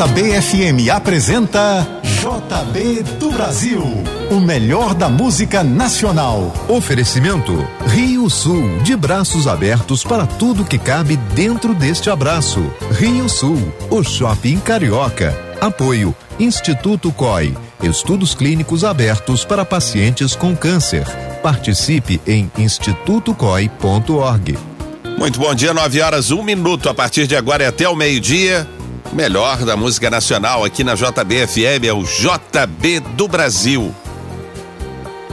JBFM apresenta JB do Brasil, o melhor da música nacional. Oferecimento Rio Sul, de braços abertos para tudo que cabe dentro deste abraço. Rio Sul, o shopping carioca. Apoio Instituto COI, estudos clínicos abertos para pacientes com câncer. Participe em institutocoi.org. Muito bom dia, 9 horas, um minuto. A partir de agora é até o meio-dia. Melhor da música nacional aqui na JBFM é o JB do Brasil.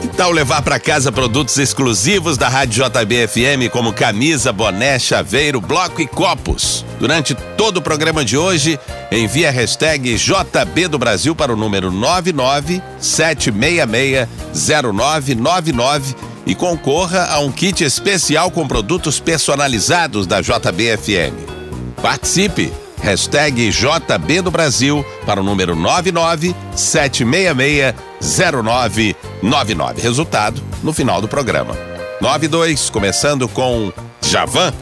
Que tal levar para casa produtos exclusivos da Rádio JBFM, como camisa, boné, chaveiro, bloco e copos? Durante todo o programa de hoje, envie a hashtag JB do Brasil para o número 997660999 e concorra a um kit especial com produtos personalizados da JBFM. Participe! Hashtag JB do Brasil para o número 997660999. Resultado no final do programa. 92, começando com Javan.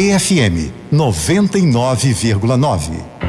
JBFM 99,9.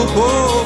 oh.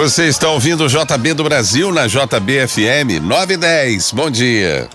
Você está ouvindo o JB do Brasil na JBFM 910. Bom dia.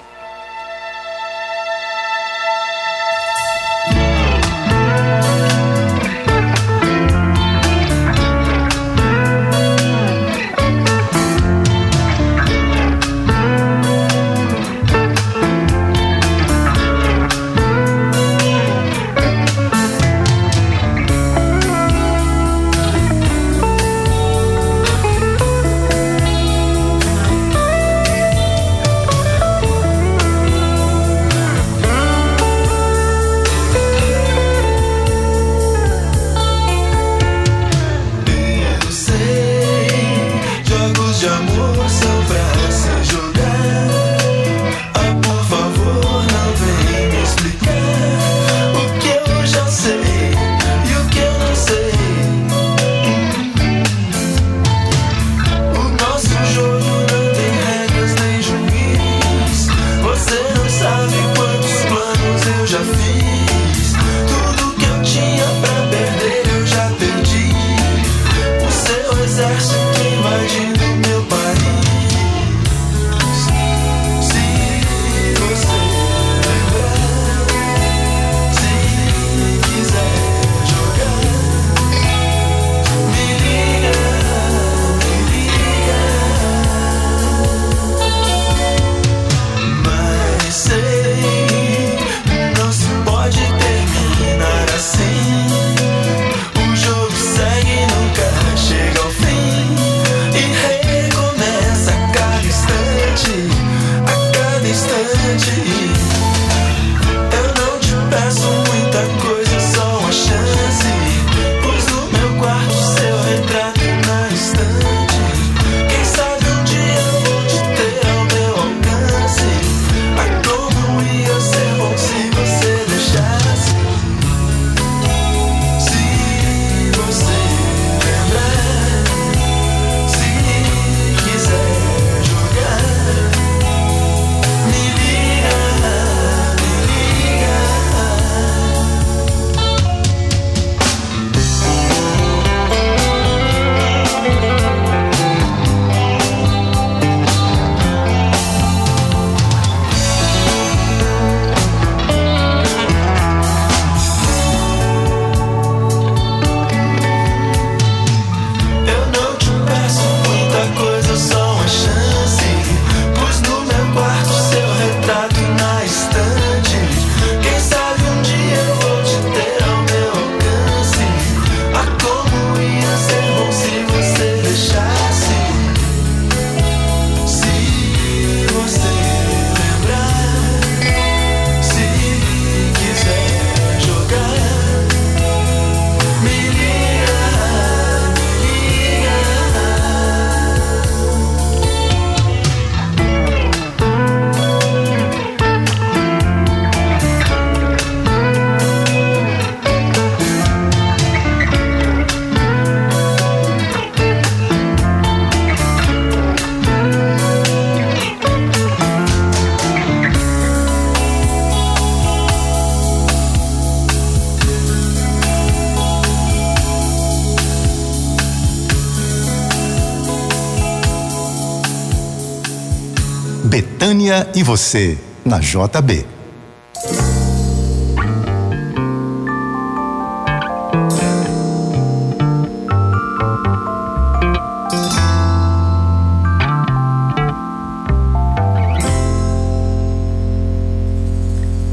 E Você, na JB.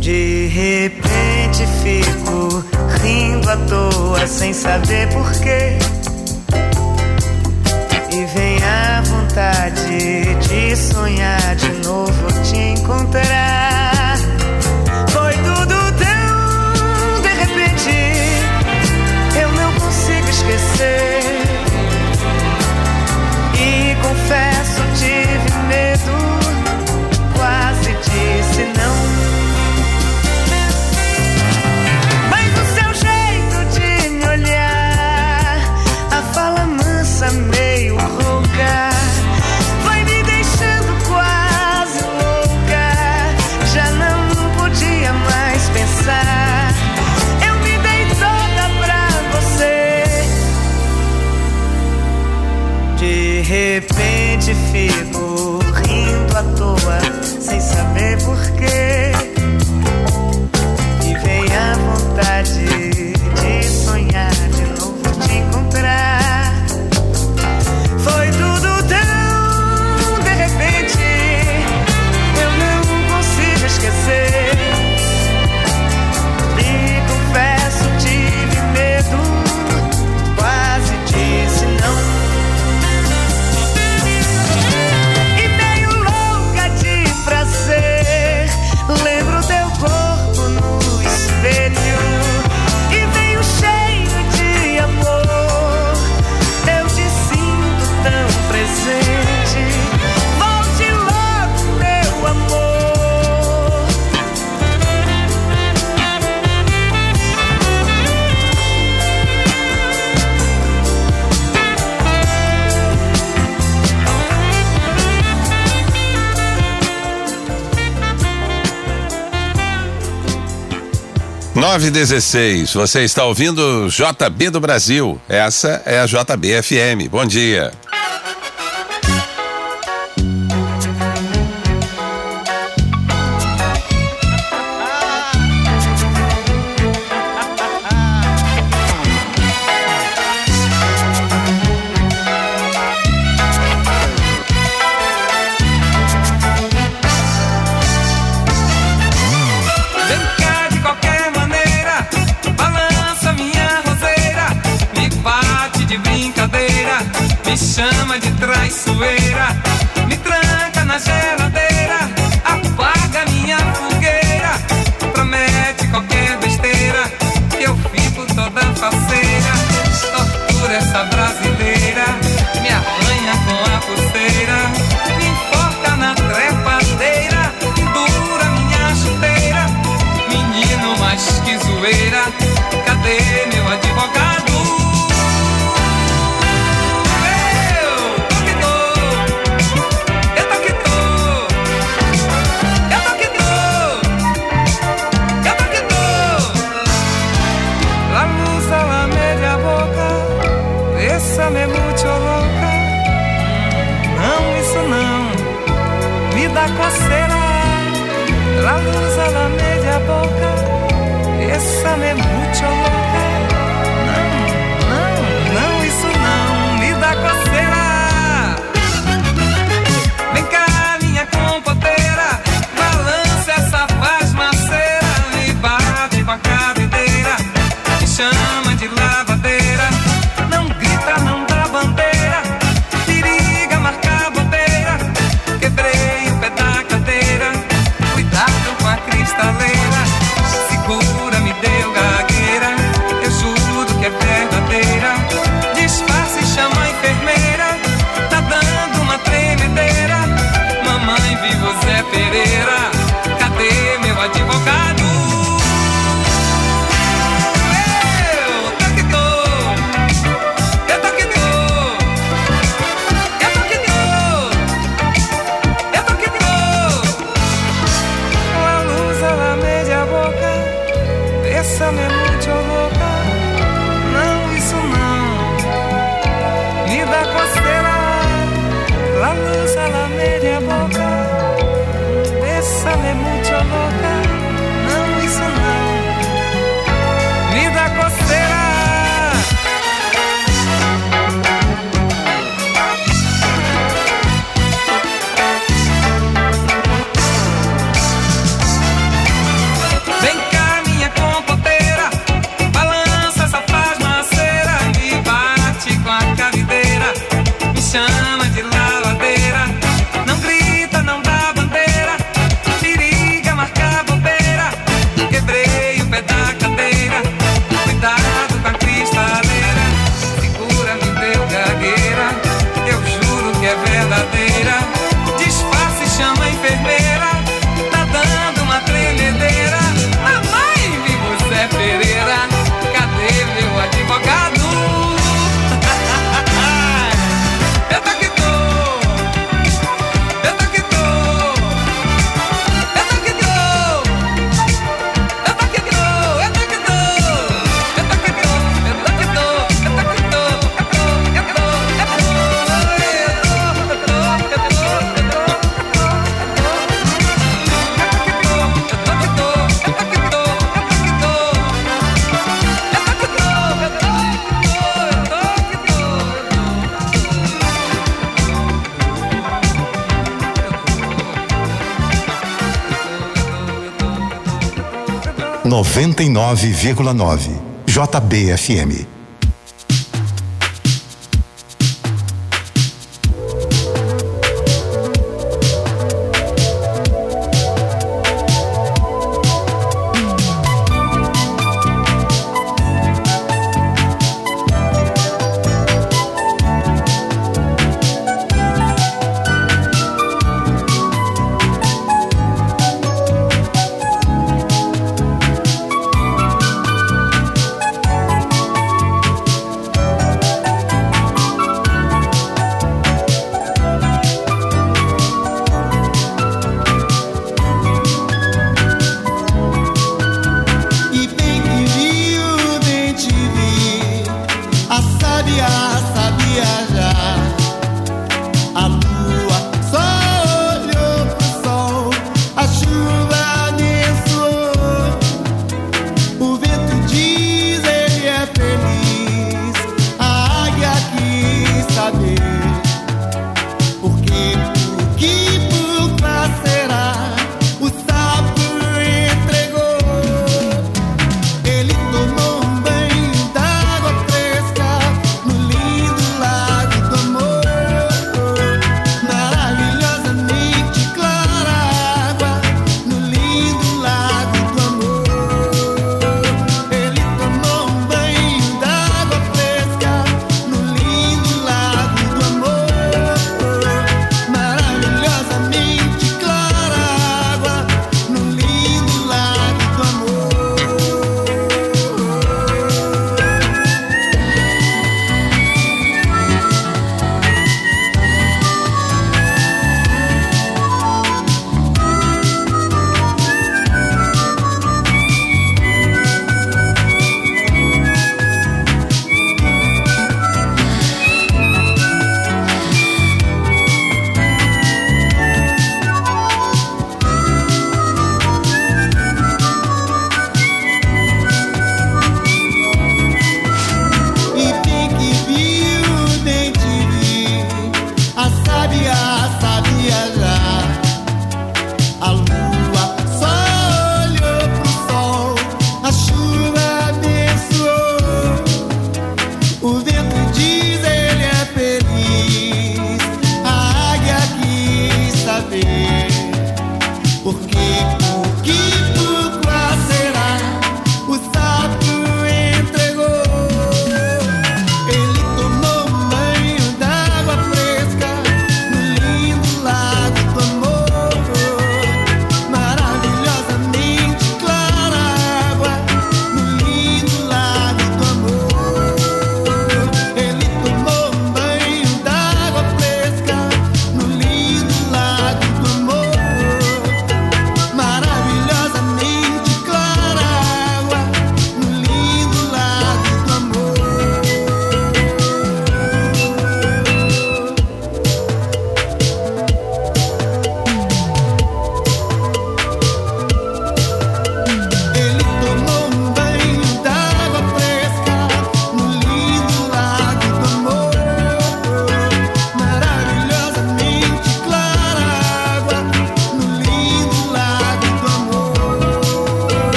De repente fico rindo à toa sem saber porquê. E vem a vontade de sonhar repente fico rindo à toa, sem saber porquê. 916. Você está ouvindo JB do Brasil. Essa é a JBFM. Bom dia. Me chama de traiçoeira, me tranca na geladeira, apaga minha fogueira. 99,9. JBFM. sabia, sabia.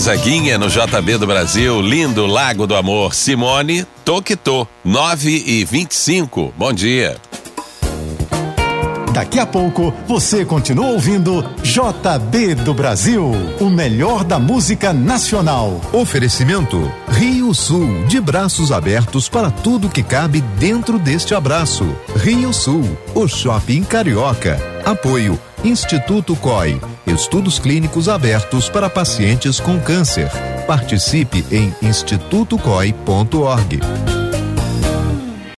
Gonzaguinha no JB do Brasil, lindo Lago do Amor. Simone Toquitô, 9 e 25. Bom dia. Daqui a pouco você continua ouvindo JB do Brasil, o melhor da música nacional. Oferecimento Rio Sul, de braços abertos para tudo que cabe dentro deste abraço. Rio Sul, o shopping carioca. Apoio Instituto COI Estudos clínicos abertos para pacientes com câncer. Participe em institutocoi.org.